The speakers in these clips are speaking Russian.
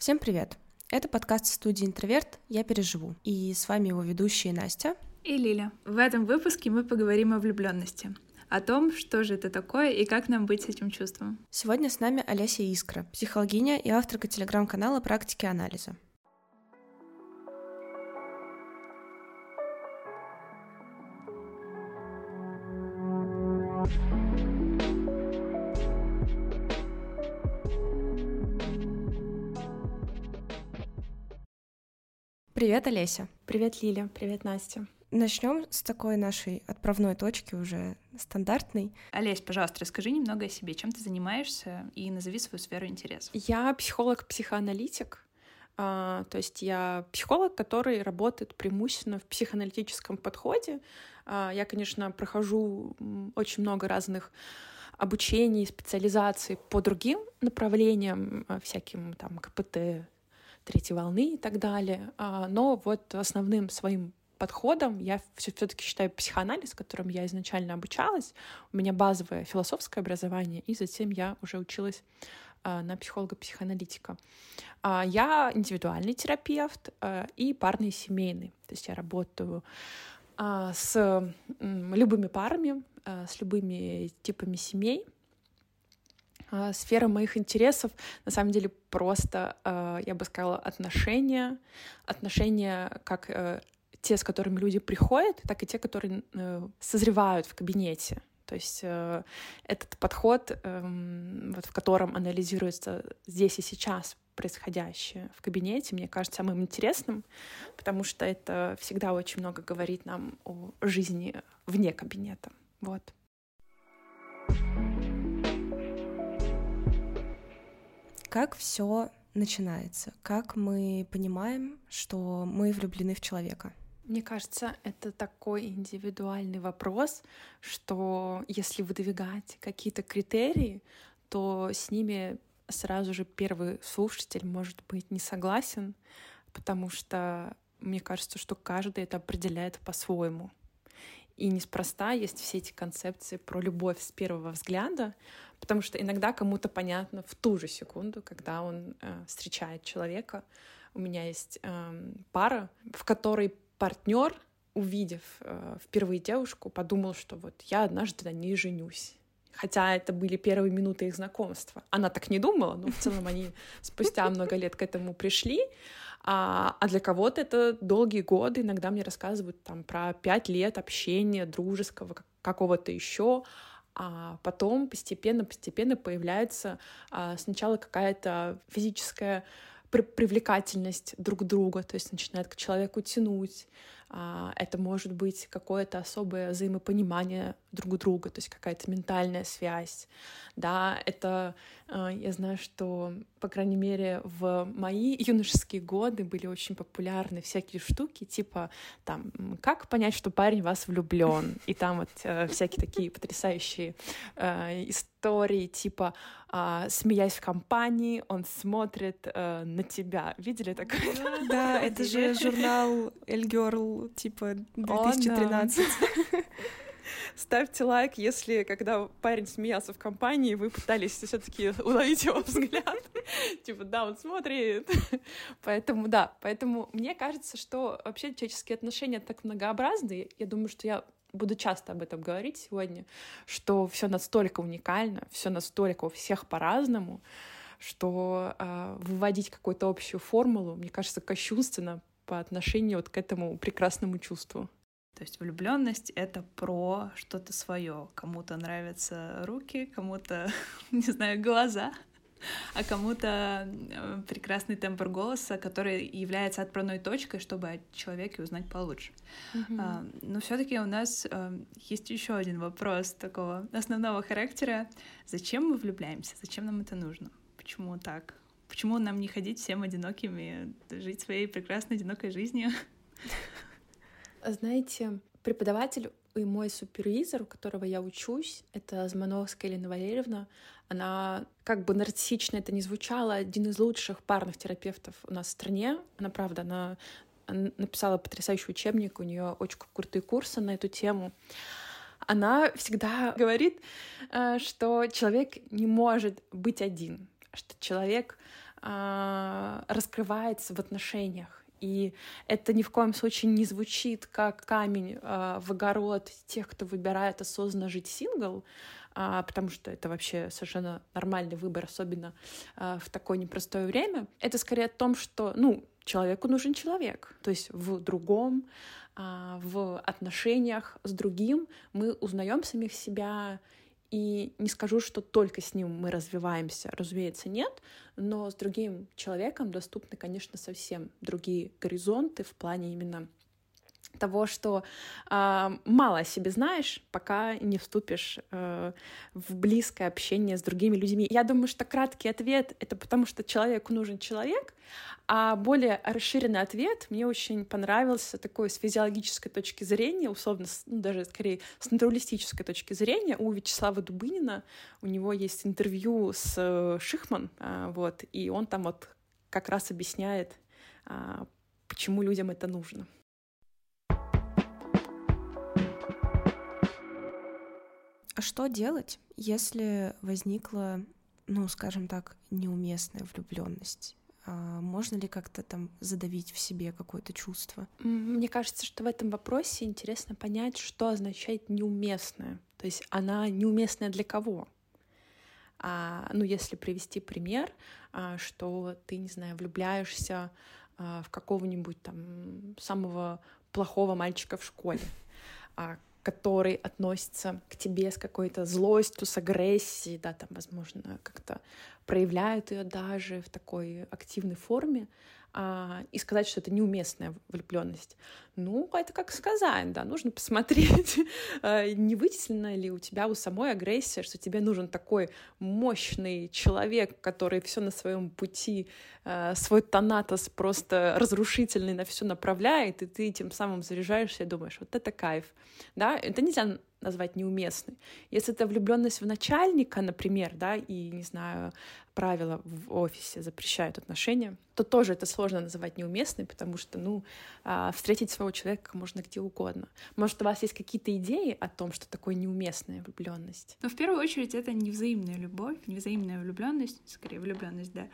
Всем привет! Это подкаст студии «Интроверт. Я переживу». И с вами его ведущие Настя и Лиля. В этом выпуске мы поговорим о влюбленности о том, что же это такое и как нам быть с этим чувством. Сегодня с нами Олеся Искра, психологиня и авторка телеграм-канала «Практики анализа». Привет, Олеся. Привет, Лиля. Привет, Настя. Начнем с такой нашей отправной точки уже стандартной. Олесь, пожалуйста, расскажи немного о себе, чем ты занимаешься и назови свою сферу интересов. Я психолог-психоаналитик. Uh, то есть я психолог, который работает преимущественно в психоаналитическом подходе. Uh, я, конечно, прохожу очень много разных обучений, специализаций по другим направлениям, uh, всяким там КПТ, третьей волны и так далее. Но вот основным своим подходом я все-таки считаю психоанализ, которым я изначально обучалась. У меня базовое философское образование, и затем я уже училась а, на психолога-психоаналитика. А, я индивидуальный терапевт а, и парный семейный. То есть я работаю с любыми парами, с любыми типами семей. Сфера моих интересов, на самом деле, просто, я бы сказала, отношения. Отношения как э, те, с которыми люди приходят, так и те, которые э, созревают в кабинете. То есть э, этот подход, э, вот в котором анализируется здесь и сейчас происходящее в кабинете, мне кажется самым интересным, потому что это всегда очень много говорит нам о жизни вне кабинета. Вот. Как все начинается? Как мы понимаем, что мы влюблены в человека? Мне кажется, это такой индивидуальный вопрос, что если выдвигать какие-то критерии, то с ними сразу же первый слушатель может быть не согласен, потому что мне кажется, что каждый это определяет по-своему. И неспроста есть все эти концепции про любовь с первого взгляда, потому что иногда кому-то понятно в ту же секунду, когда он э, встречает человека. У меня есть э, пара, в которой партнер, увидев э, впервые девушку, подумал, что вот я однажды на ней женюсь. Хотя это были первые минуты их знакомства. Она так не думала, но в целом они спустя много лет к этому пришли. А, а для кого-то это долгие годы. Иногда мне рассказывают там про пять лет общения дружеского, какого-то еще. А потом постепенно-постепенно появляется а, сначала какая-то физическая привлекательность друг друга, то есть начинает к человеку тянуть. А, это может быть какое-то особое взаимопонимание друг друга, то есть какая-то ментальная связь. Да, это а, я знаю, что, по крайней мере, в мои юношеские годы были очень популярны всякие штуки, типа там, как понять, что парень вас влюблен, и там вот э, всякие такие потрясающие э, истории, типа смеясь в компании, он смотрит э, на тебя. Видели такое? Да, это же журнал El Girl, типа 2013. Ставьте лайк, если когда парень смеялся в компании, вы пытались все-таки уловить его взгляд. Типа, да, он смотрит. Поэтому, да, поэтому мне кажется, что вообще человеческие отношения так многообразны. Я думаю, что я буду часто об этом говорить сегодня, что все настолько уникально, все настолько у всех по-разному, что э, выводить какую-то общую формулу, мне кажется, кощунственно по отношению вот к этому прекрасному чувству. То есть влюбленность это про что-то свое. Кому-то нравятся руки, кому-то, не знаю, глаза, а кому-то э, прекрасный тембр голоса, который является отправной точкой, чтобы о человеке узнать получше. Mm-hmm. А, но все-таки у нас а, есть еще один вопрос такого основного характера: зачем мы влюбляемся? Зачем нам это нужно? Почему так? Почему нам не ходить всем одинокими, жить своей прекрасной одинокой жизнью? Знаете, преподаватель и мой супервизор, у которого я учусь, это Змановская Елена Валерьевна, она, как бы нарциссично это не звучало, один из лучших парных терапевтов у нас в стране. Она, правда, она написала потрясающий учебник, у нее очень крутые курсы на эту тему. Она всегда говорит, э, что человек не может быть один, что человек а, раскрывается в отношениях. И это ни в коем случае не звучит как камень а, в огород тех, кто выбирает осознанно жить сингл, а, потому что это вообще совершенно нормальный выбор, особенно а, в такое непростое время. Это скорее о том, что, ну, человеку нужен человек, то есть в другом, в отношениях с другим мы узнаем самих себя и не скажу, что только с ним мы развиваемся, разумеется, нет, но с другим человеком доступны, конечно, совсем другие горизонты в плане именно того, что э, мало о себе знаешь, пока не вступишь э, в близкое общение с другими людьми. Я думаю, что краткий ответ — это потому, что человеку нужен человек, а более расширенный ответ мне очень понравился такой с физиологической точки зрения, условно, ну, даже скорее с натуралистической точки зрения. У Вячеслава Дубынина у него есть интервью с э, Шихман, э, вот, и он там вот как раз объясняет, э, почему людям это нужно. Что делать, если возникла, ну, скажем так, неуместная влюбленность? А можно ли как-то там задавить в себе какое-то чувство? Мне кажется, что в этом вопросе интересно понять, что означает неуместная. То есть она неуместная для кого? А, ну, если привести пример, а, что ты, не знаю, влюбляешься а, в какого-нибудь там самого плохого мальчика в школе, а, который относится к тебе с какой-то злостью, с агрессией, да, там, возможно, как-то проявляют ее даже в такой активной форме, а, и сказать, что это неуместная влюбленность. Ну, это как сказать, да, нужно посмотреть, а, не вытеснена ли у тебя у самой агрессия, что тебе нужен такой мощный человек, который все на своем пути, а, свой тонатос просто разрушительный на все направляет, и ты тем самым заряжаешься и думаешь, вот это кайф, да, это нельзя назвать неуместной. Если это влюбленность в начальника, например, да, и, не знаю, правила в офисе запрещают отношения, то тоже это сложно называть неуместной, потому что, ну, а, встретить своего человека можно где угодно. Может, у вас есть какие-то идеи о том, что такое неуместная влюбленность? Но в первую очередь это невзаимная любовь, невзаимная влюбленность, скорее влюбленность, да,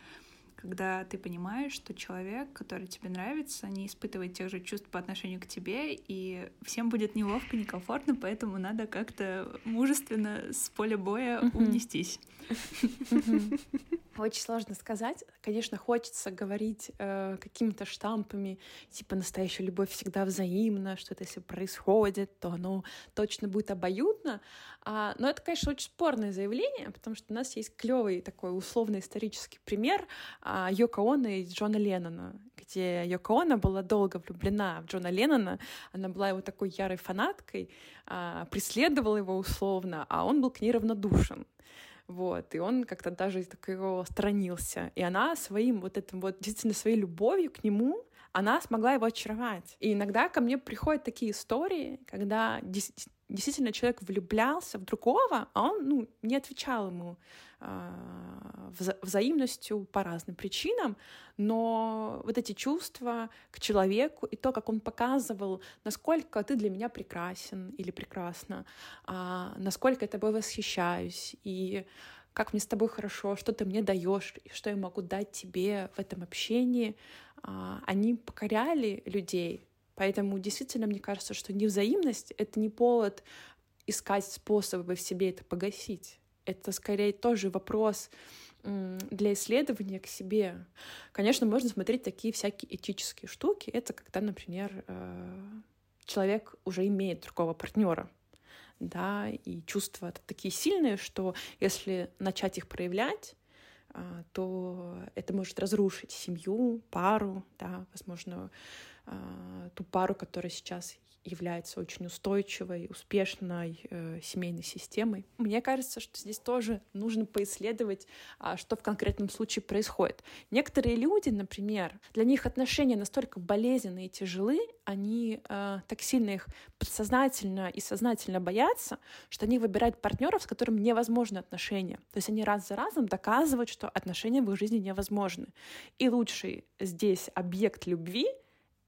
когда ты понимаешь, что человек, который тебе нравится, не испытывает тех же чувств по отношению к тебе, и всем будет неловко, некомфортно, поэтому надо как-то мужественно с поля боя унестись. Очень сложно сказать. Конечно, хочется говорить э, какими-то штампами, типа настоящая любовь всегда взаимна, что это если происходит, то оно точно будет обоюдно. А, но это, конечно, очень спорное заявление, потому что у нас есть клевый такой условный исторический пример а, Йоко Оно и Джона Леннона, где Йоко Оно была долго влюблена в Джона Леннона, она была его такой ярой фанаткой, а, преследовала его условно, а он был к ней равнодушен. Вот, и он как-то даже так его сторонился. И она своим вот этим вот, действительно, своей любовью к нему, она смогла его очаровать. И иногда ко мне приходят такие истории, когда действительно человек влюблялся в другого, а он ну, не отвечал ему вза взаимностью по разным причинам, но вот эти чувства к человеку и то, как он показывал, насколько ты для меня прекрасен или прекрасна, э, насколько я тобой восхищаюсь, и как мне с тобой хорошо, что ты мне даешь, и что я могу дать тебе в этом общении, э, они покоряли людей, Поэтому действительно мне кажется, что невзаимность — это не повод искать способы в себе это погасить. Это скорее тоже вопрос для исследования к себе. Конечно, можно смотреть такие всякие этические штуки. Это когда, например, э, человек уже имеет другого партнера, да, и чувства такие сильные, что если начать их проявлять, э, то это может разрушить семью, пару, да, возможно, а, ту пару, которая сейчас является очень устойчивой, успешной э, семейной системой. Мне кажется, что здесь тоже нужно поисследовать, а, что в конкретном случае происходит. Некоторые люди, например, для них отношения настолько болезненные и тяжелы, они э, так сильно их подсознательно и сознательно боятся, что они выбирают партнеров, с которым невозможны отношения. То есть они раз за разом доказывают, что отношения в их жизни невозможны. И лучший здесь объект любви —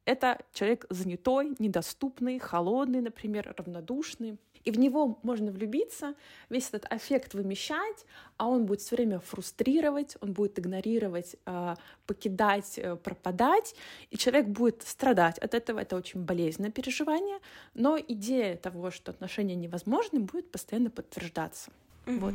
это человек занятой, недоступный, холодный, например, равнодушный. И в него можно влюбиться, весь этот аффект вымещать, а он будет все время фрустрировать, он будет игнорировать, а, покидать, э, пропадать, и человек будет страдать от этого. Это очень болезненное переживание, но идея того, что отношения невозможны, будет постоянно подтверждаться. Mm-hmm. Вот.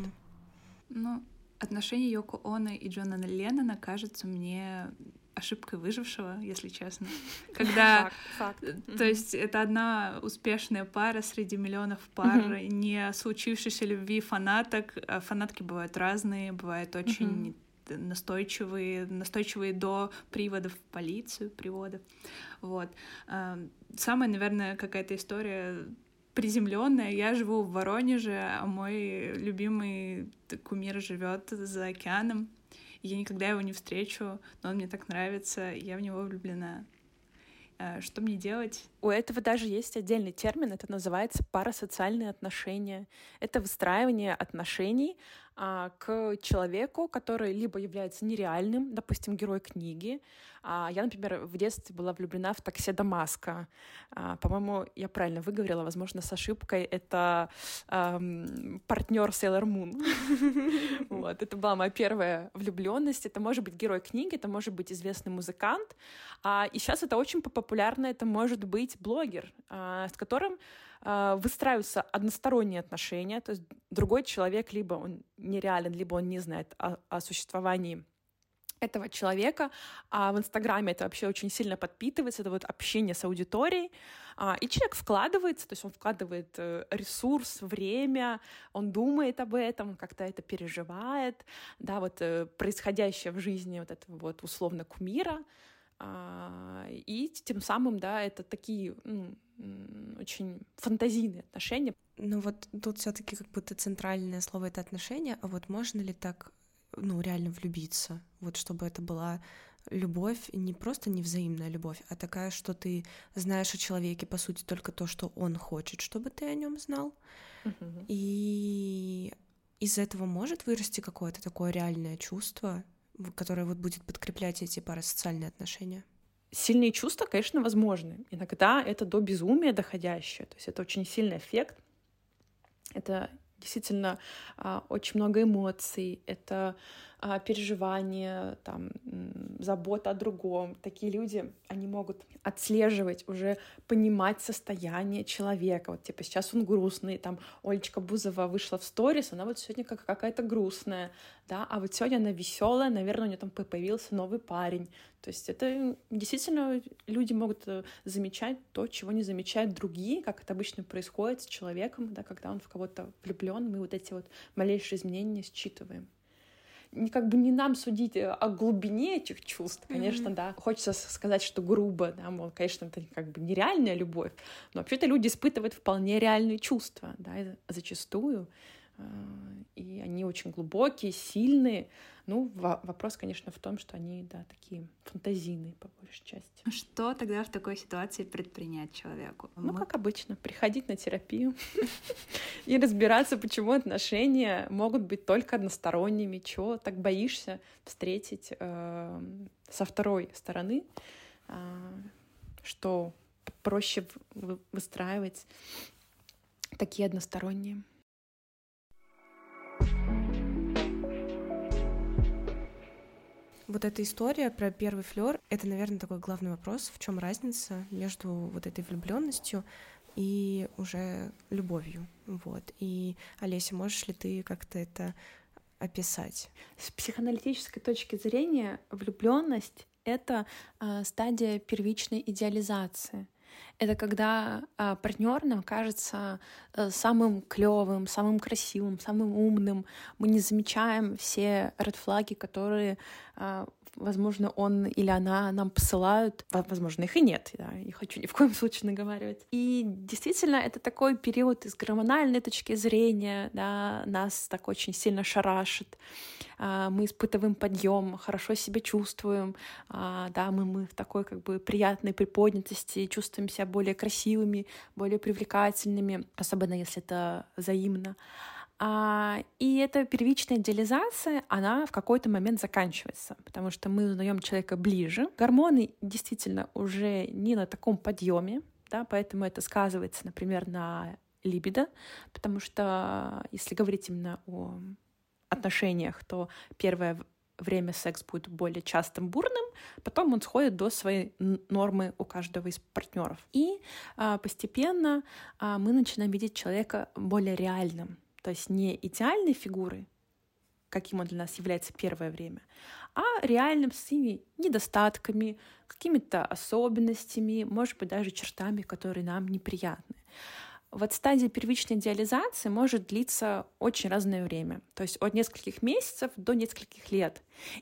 Ну, отношения Йоко Оно и Джона Леннона кажутся мне ошибкой выжившего, если честно. Когда, факт, факт. то есть это одна успешная пара среди миллионов пар, mm-hmm. не случившейся любви фанаток. А фанатки бывают разные, бывают очень mm-hmm. настойчивые, настойчивые до приводов в полицию, приводов. Вот. Самая, наверное, какая-то история приземленная. Я живу в Воронеже, а мой любимый кумир живет за океаном я никогда его не встречу, но он мне так нравится, я в него влюблена. Э, что мне делать? У этого даже есть отдельный термин, это называется парасоциальные отношения. Это выстраивание отношений а, к человеку, который либо является нереальным, допустим, герой книги. А, я, например, в детстве была влюблена в такси Дамаска. А, по-моему, я правильно выговорила, возможно, с ошибкой. Это эм, партнер Sailor Moon. вот, это была моя первая влюбленность. Это может быть герой книги, это может быть известный музыкант. А, и сейчас это очень популярно, это может быть блогер, а, с которым а, выстраиваются односторонние отношения, то есть другой человек либо он нереален, либо он не знает о, о существовании этого человека, а в Инстаграме это вообще очень сильно подпитывается, это вот общение с аудиторией, а, и человек вкладывается, то есть он вкладывает э, ресурс, время, он думает об этом, как-то это переживает, да, вот э, происходящее в жизни вот этого вот условно кумира, а, и тем самым, да, это такие ну, очень фантазийные отношения. Ну вот тут все таки как будто центральное слово — это отношения, а вот можно ли так, ну, реально влюбиться? Вот чтобы это была любовь, не просто невзаимная любовь, а такая, что ты знаешь о человеке, по сути, только то, что он хочет, чтобы ты о нем знал. Uh-huh. И из этого может вырасти какое-то такое реальное чувство, которое вот будет подкреплять эти парасоциальные отношения? Сильные чувства, конечно, возможны. Иногда это до безумия доходящее. То есть это очень сильный эффект. Это действительно а, очень много эмоций, это переживания, там, забота о другом. Такие люди, они могут отслеживать, уже понимать состояние человека. Вот, типа, сейчас он грустный, там, Олечка Бузова вышла в сторис, она вот сегодня как какая-то грустная, да, а вот сегодня она веселая, наверное, у нее там появился новый парень. То есть это действительно люди могут э, замечать то, чего не замечают другие, как это обычно происходит с человеком, да, когда он в кого-то влюблен, мы вот эти вот малейшие изменения считываем как бы не нам судить э, о глубине этих чувств, конечно, mm-hmm. да. Хочется сказать, что грубо, да, мол, конечно, это как бы нереальная любовь, но вообще-то люди испытывают вполне реальные чувства, да, зачастую, и они очень глубокие, сильные, ну, вопрос, конечно, в том, что они, да, такие фантазийные, по большей части. Что тогда в такой ситуации предпринять человеку? Ну, Мы... как обычно, приходить на терапию и разбираться, почему отношения могут быть только односторонними, чего так боишься встретить эм, со второй стороны, а, что проще выстраивать такие односторонние. Вот эта история про первый флер, это, наверное, такой главный вопрос, в чем разница между вот этой влюбленностью и уже любовью. Вот. И, Олеся, можешь ли ты как-то это описать? С психоаналитической точки зрения влюбленность это э, стадия первичной идеализации. Это когда э, партнер нам кажется э, самым клевым, самым красивым, самым умным. Мы не замечаем все редфлаги, которые э, возможно, он или она нам посылают, возможно, их и нет, я не хочу ни в коем случае наговаривать. И действительно, это такой период из гормональной точки зрения, да, нас так очень сильно шарашит, а, мы испытываем подъем, хорошо себя чувствуем, а, да, мы, мы в такой как бы приятной приподнятости чувствуем себя более красивыми, более привлекательными, особенно если это взаимно. А, и эта первичная идеализация, она в какой-то момент заканчивается, потому что мы узнаем человека ближе. Гормоны действительно уже не на таком подъеме, да, поэтому это сказывается, например, на либидо, потому что если говорить именно о отношениях, то первое время секс будет более частым, бурным, потом он сходит до своей нормы у каждого из партнеров. И а, постепенно а, мы начинаем видеть человека более реальным, то есть не идеальной фигурой, каким он для нас является первое время, а реальным с своими недостатками, какими-то особенностями, может быть, даже чертами, которые нам неприятны. Вот стадия первичной идеализации может длиться очень разное время, то есть от нескольких месяцев до нескольких лет.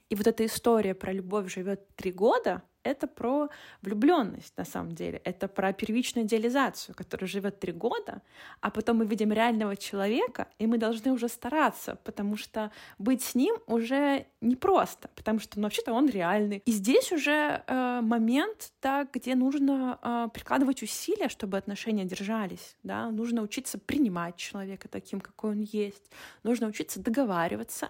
И вот эта история про любовь живет три года, это про влюбленность на самом деле. Это про первичную идеализацию, которая живет три года, а потом мы видим реального человека, и мы должны уже стараться, потому что быть с ним уже непросто, потому что ну, вообще-то он реальный. И здесь уже э, момент, да, где нужно э, прикладывать усилия, чтобы отношения держались. Да? Нужно учиться принимать человека таким, какой он есть. Нужно учиться договариваться.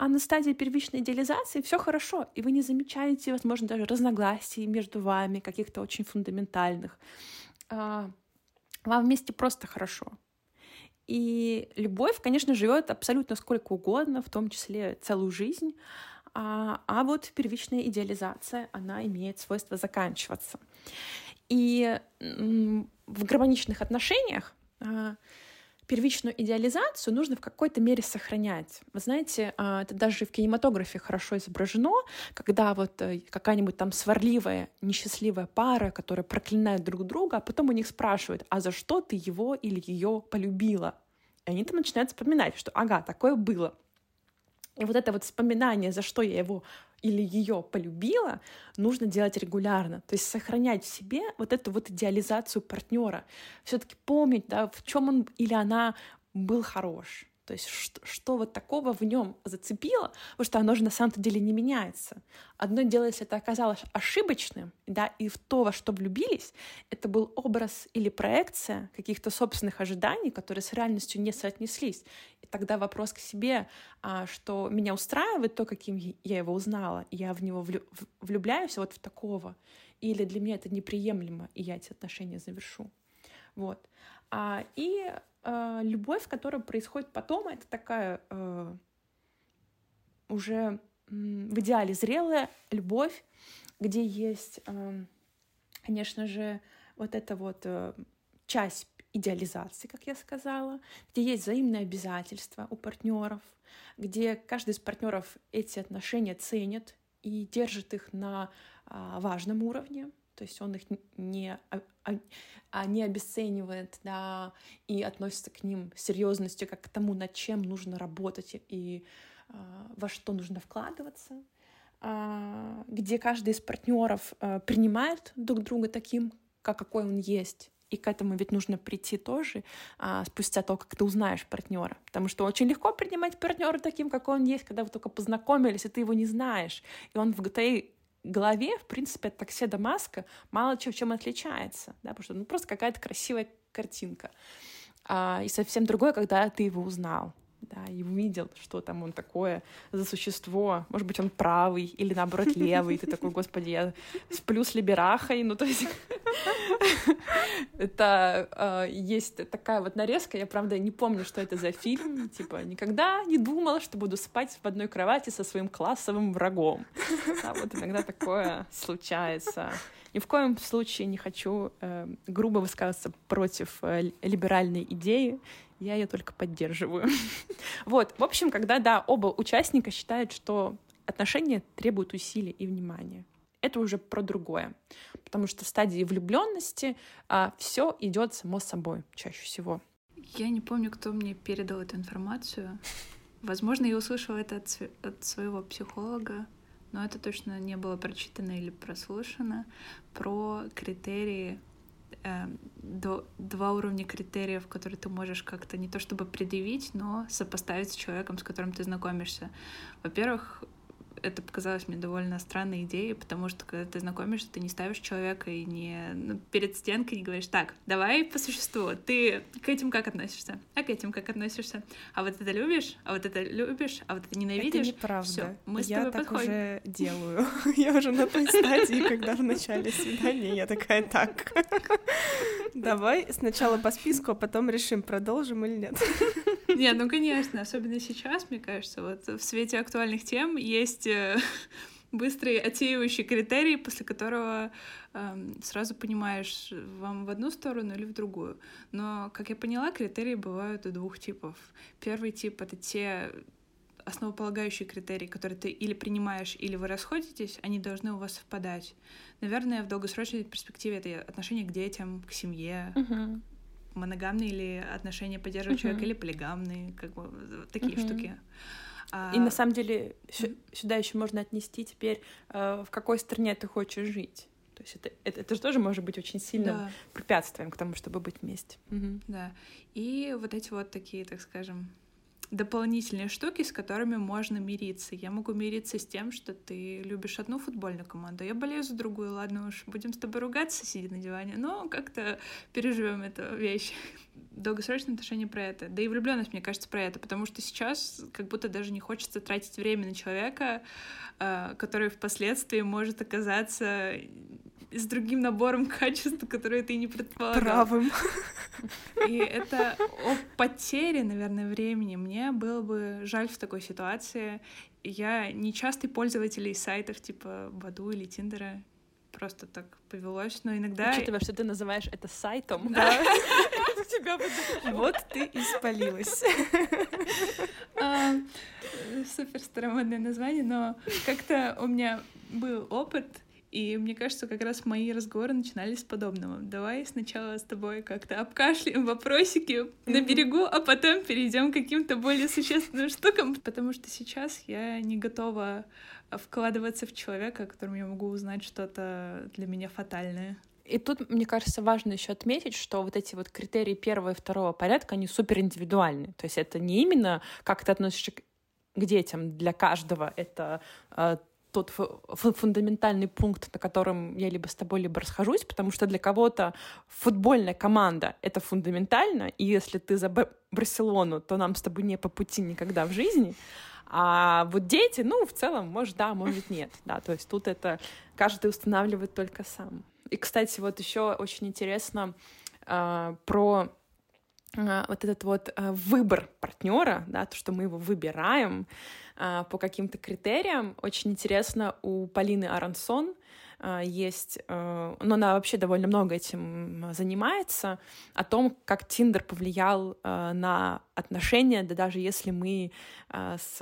А на стадии первичной идеализации все хорошо, и вы не замечаете, возможно, даже разногласий между вами, каких-то очень фундаментальных. А, вам вместе просто хорошо. И любовь, конечно, живет абсолютно сколько угодно, в том числе целую жизнь. А, а вот первичная идеализация, она имеет свойство заканчиваться. И в гармоничных отношениях а, первичную идеализацию нужно в какой-то мере сохранять. Вы знаете, а, это даже в кинематографе хорошо изображено, когда вот э, какая-нибудь там сварливая, несчастливая пара, которая проклинает друг друга, а потом у них спрашивают, а за что ты его или ее полюбила? И они там начинают вспоминать, что ага, такое было. И вот это вот вспоминание, за что я его или ее полюбила, нужно делать регулярно. То есть сохранять в себе вот эту вот идеализацию партнера. Все-таки помнить, да, в чем он или она был хорош. То есть что, что вот такого в нем зацепило, потому что оно же на самом-то деле не меняется. Одно дело, если это оказалось ошибочным, да, и в то, во что влюбились, это был образ или проекция каких-то собственных ожиданий, которые с реальностью не соотнеслись. И тогда вопрос к себе, а, что меня устраивает то, каким я его узнала, и я в него влюбляюсь вот в такого, или для меня это неприемлемо, и я эти отношения завершу. Вот. А, и э, любовь, которая происходит потом, это такая э, уже в идеале зрелая любовь, где есть, э, конечно же, вот эта вот э, часть идеализации, как я сказала, где есть взаимные обязательства у партнеров, где каждый из партнеров эти отношения ценит и держит их на э, важном уровне, то есть он их не, а, не обесценивает, да, и относится к ним серьезностью, как к тому, над чем нужно работать и а, во что нужно вкладываться, а, где каждый из партнеров а, принимает друг друга таким, как какой он есть. И к этому ведь нужно прийти тоже а, спустя то, как ты узнаешь партнера. Потому что очень легко принимать партнера таким, какой он есть, когда вы только познакомились, и ты его не знаешь. И он в твоей голове, в принципе, от такси маска мало чем, чем отличается, да, потому что ну, просто какая-то красивая картинка. А, и совсем другое, когда ты его узнал да, и увидел, что там он такое за существо. Может быть, он правый или, наоборот, левый. Ты такой, господи, я сплю с либерахой. Ну, то есть это э, есть такая вот нарезка. Я, правда, не помню, что это за фильм. Типа, никогда не думала, что буду спать в одной кровати со своим классовым врагом. А вот иногда такое случается. Ни в коем случае не хочу э, грубо высказываться против э, либеральной идеи я ее только поддерживаю. вот, в общем, когда, да, оба участника считают, что отношения требуют усилий и внимания. Это уже про другое. Потому что в стадии влюбленности а, все идет само собой чаще всего. Я не помню, кто мне передал эту информацию. Возможно, я услышала это от, от своего психолога, но это точно не было прочитано или прослушано про критерии э, до, два уровня критериев, которые ты можешь как-то не то чтобы предъявить, но сопоставить с человеком, с которым ты знакомишься. Во-первых, это показалось мне довольно странной идеей, потому что когда ты знакомишься, ты не ставишь человека и не ну, перед стенкой не говоришь, так, давай по существу, ты к этим как относишься, а к этим как относишься, а вот это любишь, а вот это любишь, а вот это ненавидишь. Это неправда. Всё, мы с я тобой так подходим. уже делаю. Я уже на той стадии, когда в начале свидания я такая, так, давай сначала по списку, а потом решим, продолжим или нет. Нет, ну конечно, особенно сейчас, мне кажется, вот в свете актуальных тем есть э, быстрый отсеивающий критерий, после которого эм, сразу понимаешь, вам в одну сторону или в другую. Но, как я поняла, критерии бывают у двух типов. Первый тип — это те основополагающие критерии, которые ты или принимаешь, или вы расходитесь, они должны у вас совпадать. Наверное, в долгосрочной перспективе это отношение к детям, к семье, Мгм. Моногамные или отношения поддерживает человек, Мгм. или полигамные, как бы такие Мгм. штуки. А, И на самом деле Мгм. сюда еще можно отнести теперь, э, в какой стране ты хочешь жить. То есть это, это, это же тоже может быть очень сильным да, препятствием к тому, чтобы быть вместе. Мгм. да. И вот эти вот такие, так скажем, дополнительные штуки, с которыми можно мириться. Я могу мириться с тем, что ты любишь одну футбольную команду, я болею за другую, ладно уж, будем с тобой ругаться, сидя на диване, но как-то переживем эту вещь. Долгосрочные отношения про это. Да и влюбленность, мне кажется, про это, потому что сейчас как будто даже не хочется тратить время на человека, э, который впоследствии может оказаться с другим набором качеств, которые ты не предполагал. Правым. И это о потере, наверное, времени. Мне было бы жаль в такой ситуации. Я не частый пользователь сайтов типа Баду или Тиндера. Просто так повелось, но иногда... Учитывая, что ты называешь это сайтом, Да. Вот ты и спалилась. Супер старомодное название, но как-то у меня был опыт, и мне кажется, как раз мои разговоры начинались с подобного. Давай сначала с тобой как-то обкашляем вопросики на берегу, а потом перейдем к каким-то более существенным штукам, потому что сейчас я не готова вкладываться в человека, о котором я могу узнать что-то для меня фатальное. И тут, мне кажется, важно еще отметить, что вот эти вот критерии первого и второго порядка, они супер индивидуальны. То есть это не именно как ты относишься к к детям для каждого, это э, тот фу- фу- фундаментальный пункт, на котором я либо с тобой, либо расхожусь, потому что для кого-то футбольная команда — это фундаментально, и если ты за Барселону, то нам с тобой не по пути никогда в жизни. А вот дети, ну, в целом, может, да, может, нет. Да, то есть тут это каждый устанавливает только сам. И, кстати, вот еще очень интересно а, про вот этот вот а, выбор партнера, да, то, что мы его выбираем а, по каким-то критериям. Очень интересно у Полины Аронсон а, есть, а, но она вообще довольно много этим занимается, о том, как Тиндер повлиял а, на отношения, да даже если мы а, с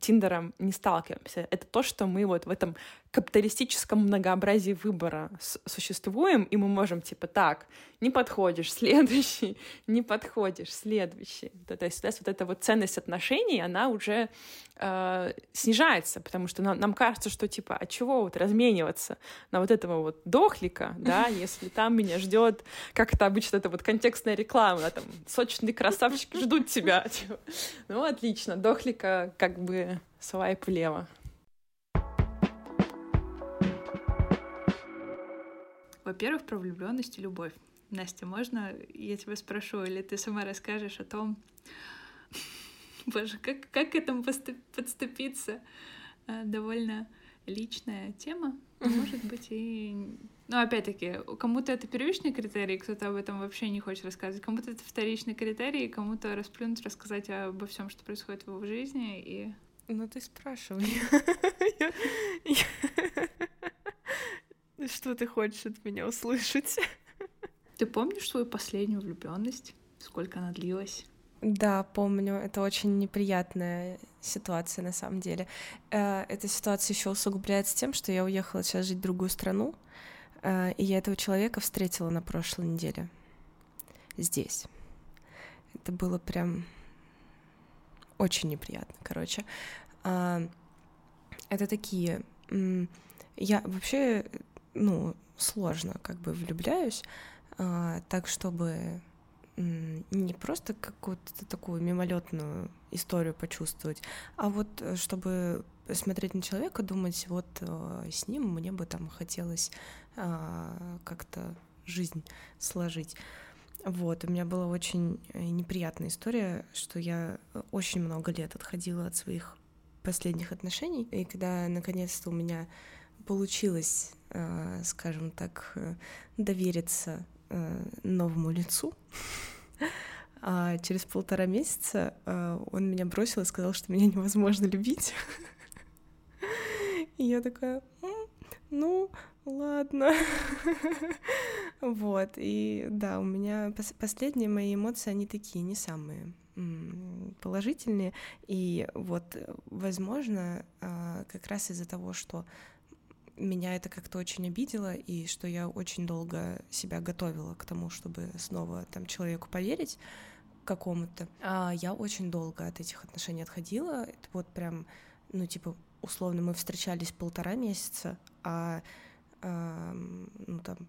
Тиндером не сталкиваемся. Это то, что мы вот в этом капиталистическом многообразии выбора существуем, и мы можем типа так, не подходишь, следующий, не подходишь, следующий. Да, То есть у нас вот эта вот ценность отношений, она уже э, снижается, потому что нам, нам кажется, что типа, а чего вот размениваться на вот этого вот дохлика, да, если там меня ждет, как это обычно, это вот контекстная реклама, там, сочные красавчики ждут тебя. типа. Ну, отлично, дохлика как бы свайп влево. Во-первых, про влюбленность и любовь. Настя, можно я тебя спрошу, или ты сама расскажешь о том, боже, как, как к этому подступиться? А, Довольно личная тема, может быть и... Ну, опять-таки, кому-то это первичный критерий, кто-то об этом вообще не хочет рассказывать, кому-то это вторичный критерий, кому-то расплюнуть, рассказать обо всем, что происходит в его жизни, и Ну ты спрашивай. Что ты хочешь от меня услышать? Ты помнишь свою последнюю влюбленность? Сколько она длилась? Да, помню. Это очень неприятная ситуация на самом деле. Э, Эта ситуация еще усугубляется тем, что я уехала сейчас жить в другую страну, э, и я этого человека встретила на прошлой неделе здесь. Это было прям очень неприятно, короче. А, Это такие... Я вообще, ну, сложно как бы влюбляюсь, а, так чтобы не просто какую-то такую мимолетную историю почувствовать, а вот э, чтобы смотреть на человека, думать, вот э, с ним мне бы там хотелось э, как-то жизнь сложить. Вот, у меня была очень э, неприятная история, что я очень много лет отходила от своих последних отношений, и когда наконец-то у меня получилось, скажем так, э, довериться э, новому лицу, а через полтора месяца э, он меня бросил и сказал, что меня невозможно любить. И я такая, ну, ладно. Вот, и да, у меня последние мои эмоции, они такие, не самые положительные. И вот, возможно, а, как раз из-за того, что меня это как-то очень обидело, и что я очень долго себя готовила к тому, чтобы снова там человеку поверить, какому-то. А я очень долго от этих отношений отходила. Это вот прям, ну, типа, условно, мы встречались полтора месяца, а, а ну, там,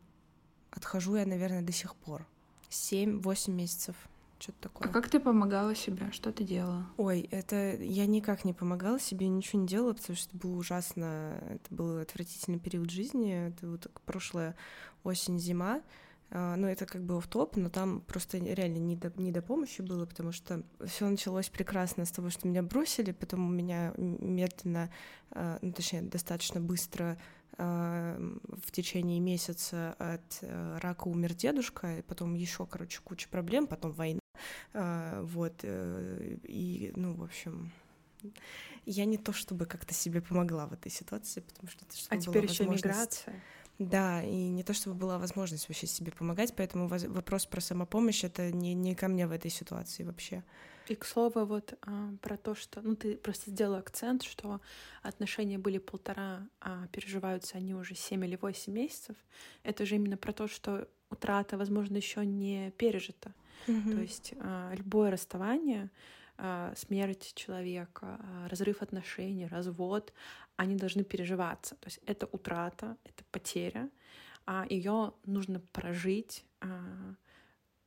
отхожу я, наверное, до сих пор. Семь-восемь месяцев что-то такое. А как ты помогала себе? Что ты делала? Ой, это я никак не помогала себе, ничего не делала, потому что это было ужасно, это был отвратительный период жизни, это вот прошлая осень-зима, а, ну, это как бы в топ, но там просто реально не до, не до помощи было, потому что все началось прекрасно с того, что меня бросили, потом у меня медленно, а, ну, точнее, достаточно быстро а, в течение месяца от рака умер дедушка, и потом еще, короче, куча проблем, потом война, вот, э, и, ну, в общем, я не то чтобы как-то себе помогла в этой ситуации, потому что это А теперь еще миграция. Да, и не то чтобы была возможность вообще себе помогать, поэтому вопрос про самопомощь это не, не ко мне в этой ситуации вообще. И к слову, вот а, про то, что, ну, ты просто сделала акцент, что отношения были полтора, а переживаются они уже семь или восемь месяцев. Это же именно про то, что утрата, возможно, еще не пережита. Mm-hmm. То есть а, любое расставание, а, смерть человека, а, разрыв отношений, развод, они должны переживаться. То есть это утрата, это потеря, а ее нужно прожить,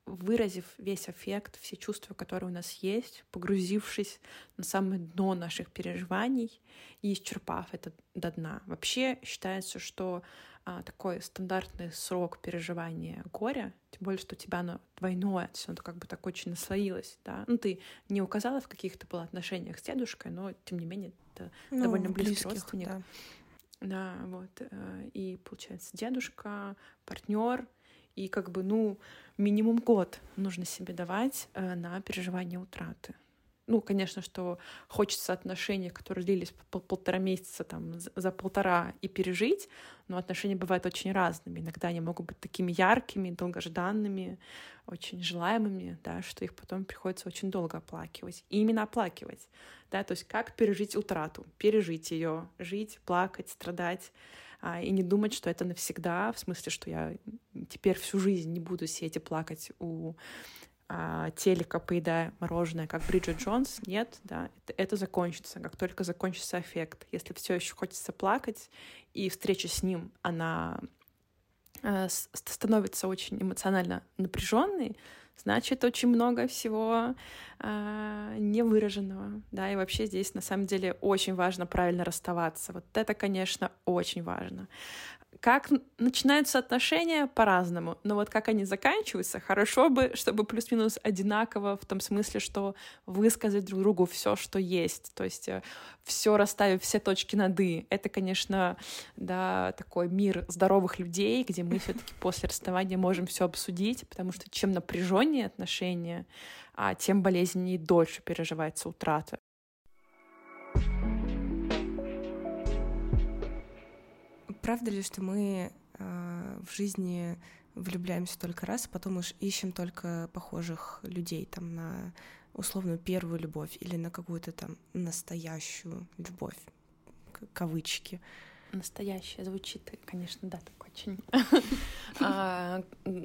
выразив весь эффект, все чувства, которые у нас есть, погрузившись на самое дно наших переживаний и исчерпав это до дна. Вообще считается, что а, такой стандартный срок переживания горя, тем более, что у тебя оно двойное, то есть оно как бы так очень наслоилось, да. Ну, ты не указала, в каких то было отношениях с дедушкой, но, тем не менее, это ну, довольно близкий родственник. Да. да, вот. Э, и, получается, дедушка, партнер, и как бы, ну, минимум год нужно себе давать э, на переживание утраты ну, конечно, что хочется отношений, которые длились пол полтора месяца, там, за полтора и пережить, но отношения бывают очень разными. Иногда они могут быть такими яркими, долгожданными, очень желаемыми, да, что их потом приходится очень долго оплакивать. И именно оплакивать, да, то есть как пережить утрату, пережить ее, жить, плакать, страдать, а, и не думать, что это навсегда, в смысле, что я теперь всю жизнь не буду сидеть и плакать у а, телека, поедая мороженое, как Бриджит Джонс, нет, да, это, это закончится, как только закончится эффект. Если все еще хочется плакать, и встреча с ним, она э, становится очень эмоционально напряженной, значит, очень много всего э, невыраженного, да, и вообще здесь на самом деле очень важно правильно расставаться. Вот это, конечно, очень важно. Как начинаются отношения по-разному, но вот как они заканчиваются, хорошо бы, чтобы плюс-минус одинаково в том смысле, что высказать друг другу все, что есть, то есть э, все расставив все точки над «и». Это, конечно, да, такой мир здоровых людей, где мы все-таки после расставания можем все обсудить, потому что чем напряженнее отношения, а тем болезненнее и дольше переживается утрата. Правда ли, что мы э, в жизни влюбляемся только раз, а потом уж ищем только похожих людей там на условную первую любовь или на какую-то там настоящую любовь, кавычки. Настоящая звучит, конечно, да, так очень а,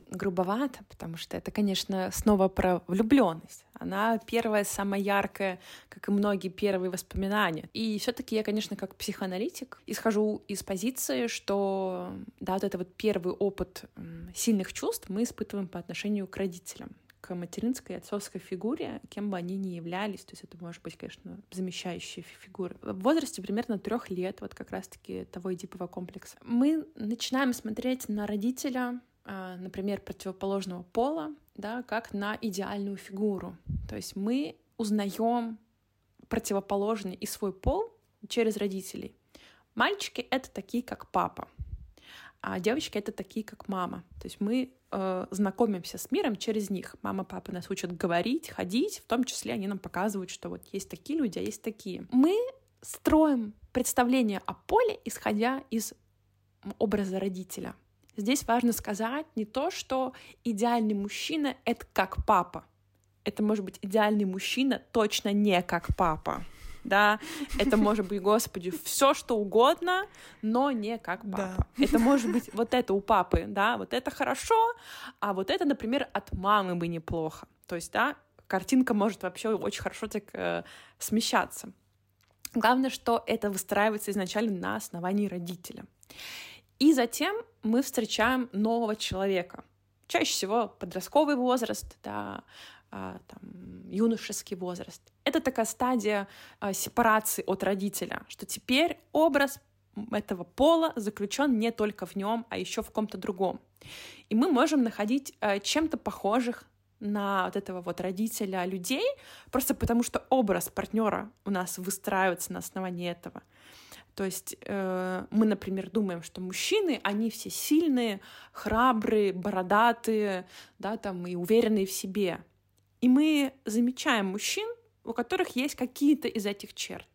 грубовато, потому что это, конечно, снова про влюбленность. Она первая, самая яркая, как и многие первые воспоминания. И все-таки я, конечно, как психоаналитик исхожу из позиции, что да, вот это вот первый опыт сильных чувств мы испытываем по отношению к родителям к материнской и отцовской фигуре, кем бы они ни являлись. То есть это может быть, конечно, замещающие фигуры. В возрасте примерно трех лет, вот как раз-таки того эдипового комплекса, мы начинаем смотреть на родителя, а, например, противоположного пола, да, как на идеальную фигуру. То есть мы узнаем противоположный и свой пол через родителей. Мальчики — это такие, как папа, а девочки — это такие, как мама. То есть мы э, знакомимся с миром через них. Мама, папа нас учат говорить, ходить, в том числе они нам показывают, что вот есть такие люди, а есть такие. Мы строим представление о поле, исходя из образа родителя. Здесь важно сказать не то, что идеальный мужчина — это как папа. Это может быть идеальный мужчина точно не как папа да, это может быть, господи, все что угодно, но не как папа. Да. Это может быть вот это у папы, да, вот это хорошо, а вот это, например, от мамы бы неплохо. То есть, да, картинка может вообще очень хорошо так э, смещаться. Главное, что это выстраивается изначально на основании родителя. И затем мы встречаем нового человека. Чаще всего подростковый возраст, да, там, юношеский возраст. Это такая стадия а, сепарации от родителя, что теперь образ этого пола заключен не только в нем, а еще в ком-то другом. И мы можем находить а, чем-то похожих на вот этого вот родителя людей, просто потому что образ партнера у нас выстраивается на основании этого. То есть э, мы, например, думаем, что мужчины, они все сильные, храбрые, бородатые, да, там и уверенные в себе. И мы замечаем мужчин, у которых есть какие-то из этих черт.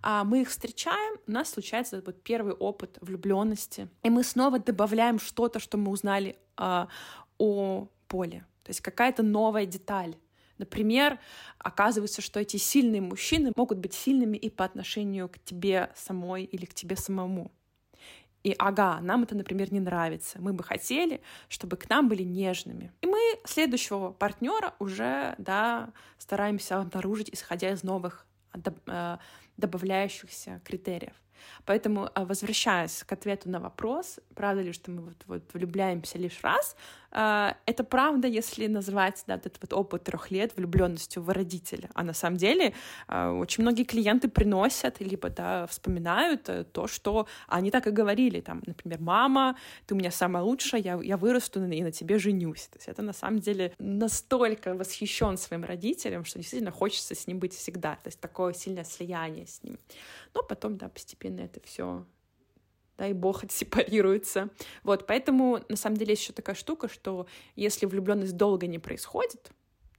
А мы их встречаем, у нас случается этот вот первый опыт влюбленности, и мы снова добавляем что-то, что мы узнали а, о поле, то есть какая-то новая деталь. Например, оказывается, что эти сильные мужчины могут быть сильными и по отношению к тебе самой или к тебе самому. И ага, нам это, например, не нравится. Мы бы хотели, чтобы к нам были нежными. И мы следующего партнера уже да, стараемся обнаружить, исходя из новых э, добавляющихся критериев. Поэтому, э, возвращаясь к ответу на вопрос, правда ли, что мы вот, вот влюбляемся лишь раз, э, это правда, если назвать да, этот вот опыт трех лет влюбленностью в родителя. А на самом деле э, очень многие клиенты приносят, либо да, вспоминают то, что они так и говорили. Там, например, мама, ты у меня самая лучшая, я, я вырасту и на тебе женюсь. То есть это на самом деле настолько восхищен своим родителем, что действительно хочется с ним быть всегда. То есть такое сильное слияние с ним. Но потом, да, постепенно это все дай бог, отсепарируется. Вот, поэтому, на самом деле, есть еще такая штука, что если влюбленность долго не происходит,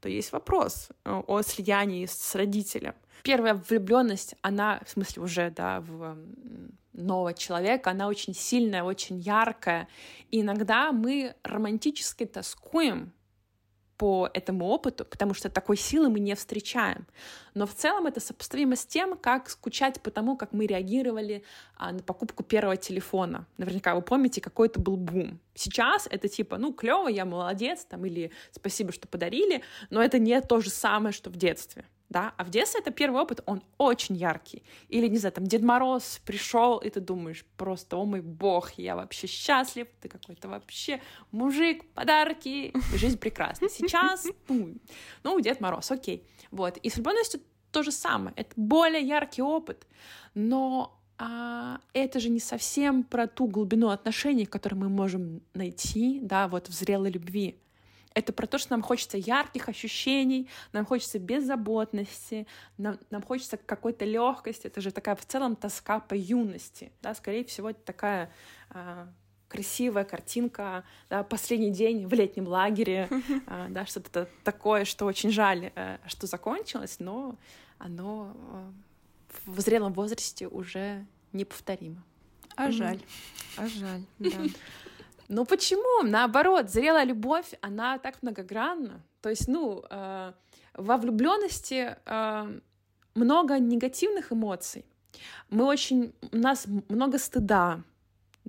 то есть вопрос э, о слиянии с родителем. Первая влюбленность, она, в смысле, уже, да, в нового человека, она очень сильная, очень яркая. И иногда мы романтически тоскуем по этому опыту, потому что такой силы мы не встречаем. Но в целом это сопоставимо с тем, как скучать по тому, как мы реагировали а, на покупку первого телефона. Наверняка вы помните, какой это был бум. Сейчас это типа, ну, клево, я молодец, там, или спасибо, что подарили, но это не то же самое, что в детстве да, а в детстве это первый опыт, он очень яркий. Или, не знаю, там Дед Мороз пришел, и ты думаешь просто, о мой бог, я вообще счастлив, ты какой-то вообще мужик, подарки, жизнь прекрасна. Сейчас, ну, ну, Дед Мороз, окей. Вот, и с влюбленностью то же самое, это более яркий опыт, но а, это же не совсем про ту глубину отношений, которую мы можем найти, да, вот в зрелой любви. Это про то, что нам хочется ярких ощущений, нам хочется беззаботности, нам, нам хочется какой-то легкости. Это же такая в целом тоска по юности. Да? Скорее всего, это такая а, красивая картинка, да, последний день в летнем лагере, а, да, что-то такое, что очень жаль, а, что закончилось, но оно а, в зрелом возрасте уже неповторимо. А жаль. А жаль, да. Ну почему? Наоборот, зрелая любовь, она так многогранна. То есть, ну, э, во влюбленности э, много негативных эмоций. Мы очень, у нас много стыда,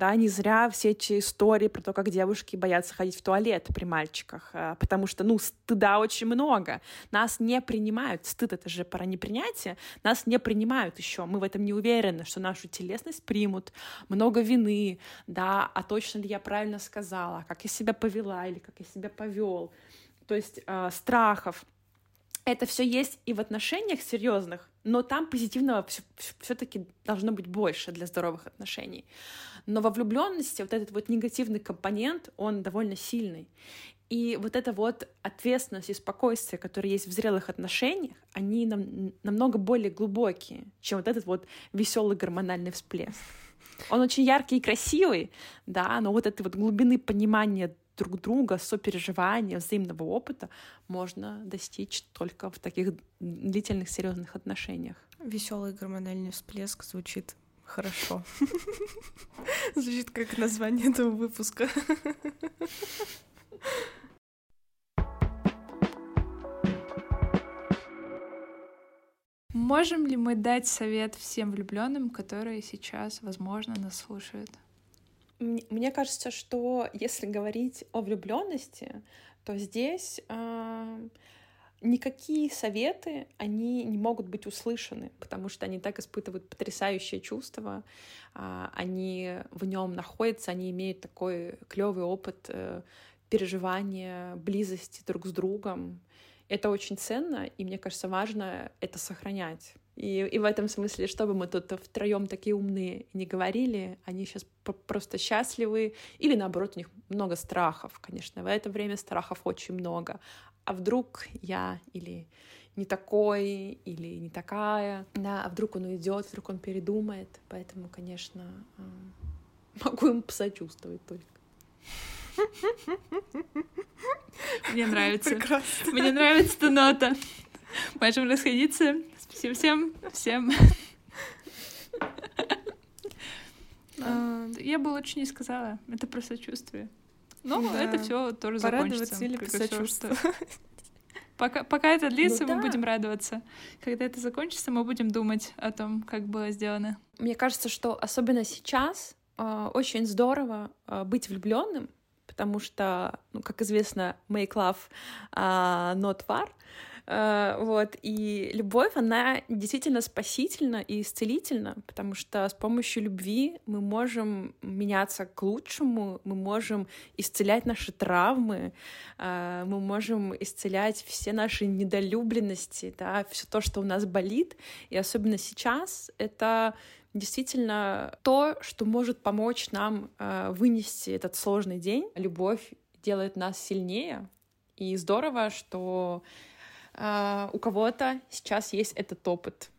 да, не зря все эти истории про то, как девушки боятся ходить в туалет при мальчиках, а, потому что, ну, стыда очень много. Нас не принимают. Стыд — это же про непринятие. Нас не принимают еще. Мы в этом не уверены, что нашу телесность примут. Много вины, да, а точно ли я правильно сказала, как я себя повела или как я себя повел. то есть э, страхов. Это все есть и в отношениях серьезных, но там позитивного все-таки должно быть больше для здоровых отношений. Но во влюбленности вот этот вот негативный компонент, он довольно сильный. И вот эта вот ответственность и спокойствие, которые есть в зрелых отношениях, они нам, намного более глубокие, чем вот этот вот веселый гормональный всплеск. Он очень яркий и красивый, да, но вот этой вот глубины понимания друг друга, сопереживания, взаимного опыта можно достичь только в таких длительных, серьезных отношениях. Веселый гормональный всплеск звучит хорошо. Звучит как название этого выпуска. Можем ли мы дать совет всем влюбленным, которые сейчас, возможно, нас слушают? Мне кажется, что если говорить о влюбленности, то здесь э, никакие советы, они не могут быть услышаны, потому что они так испытывают потрясающее чувство, э, они в нем находятся, они имеют такой клевый опыт э, переживания, близости друг с другом. Это очень ценно, и мне кажется, важно это сохранять. И, и в этом смысле, чтобы мы тут втроем такие умные не говорили, они сейчас просто счастливы, или наоборот, у них много страхов, конечно. В это время страхов очень много. А вдруг я или не такой, или не такая, да, а вдруг он уйдет, вдруг он передумает. Поэтому, конечно, могу им посочувствовать только. Мне нравится. Прекрасно. Мне нравится эта нота. Можем расходиться. Спасибо всем. Всем. А, я бы лучше не сказала. Это про сочувствие. Но да. это все тоже закончится. или посочувствовать. Пока, пока это длится, ну, мы да. будем радоваться. Когда это закончится, мы будем думать о том, как было сделано. Мне кажется, что особенно сейчас э, очень здорово э, быть влюбленным, потому что, ну, как известно, make love uh, not war. Uh, вот, и любовь, она действительно спасительна и исцелительна, потому что с помощью любви мы можем меняться к лучшему, мы можем исцелять наши травмы, uh, мы можем исцелять все наши недолюбленности, да, все то, что у нас болит, и особенно сейчас это действительно то, что может помочь нам э, вынести этот сложный день. Любовь делает нас сильнее, и здорово, что э, у кого-то сейчас есть этот опыт.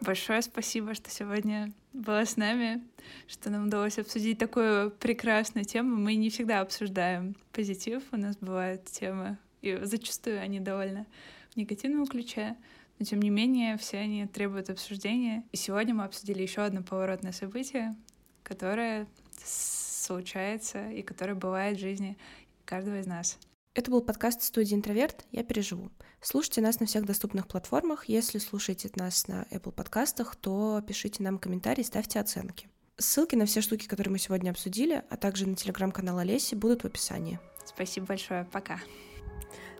Большое спасибо, что сегодня была с нами, что нам удалось обсудить такую прекрасную тему. Мы не всегда обсуждаем позитив, у нас бывают темы, и зачастую они довольно в негативном ключе но тем не менее все они требуют обсуждения. И сегодня мы обсудили еще одно поворотное событие, которое случается и которое бывает в жизни каждого из нас. Это был подкаст студии «Интроверт. Я переживу». Слушайте нас на всех доступных платформах. Если слушаете нас на Apple подкастах, то пишите нам комментарии, ставьте оценки. Ссылки на все штуки, которые мы сегодня обсудили, а также на телеграм-канал Олеси будут в описании. Спасибо большое. Пока.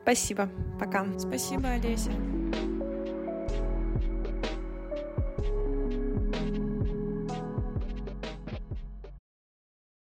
Спасибо. Пока. Спасибо, Олеся.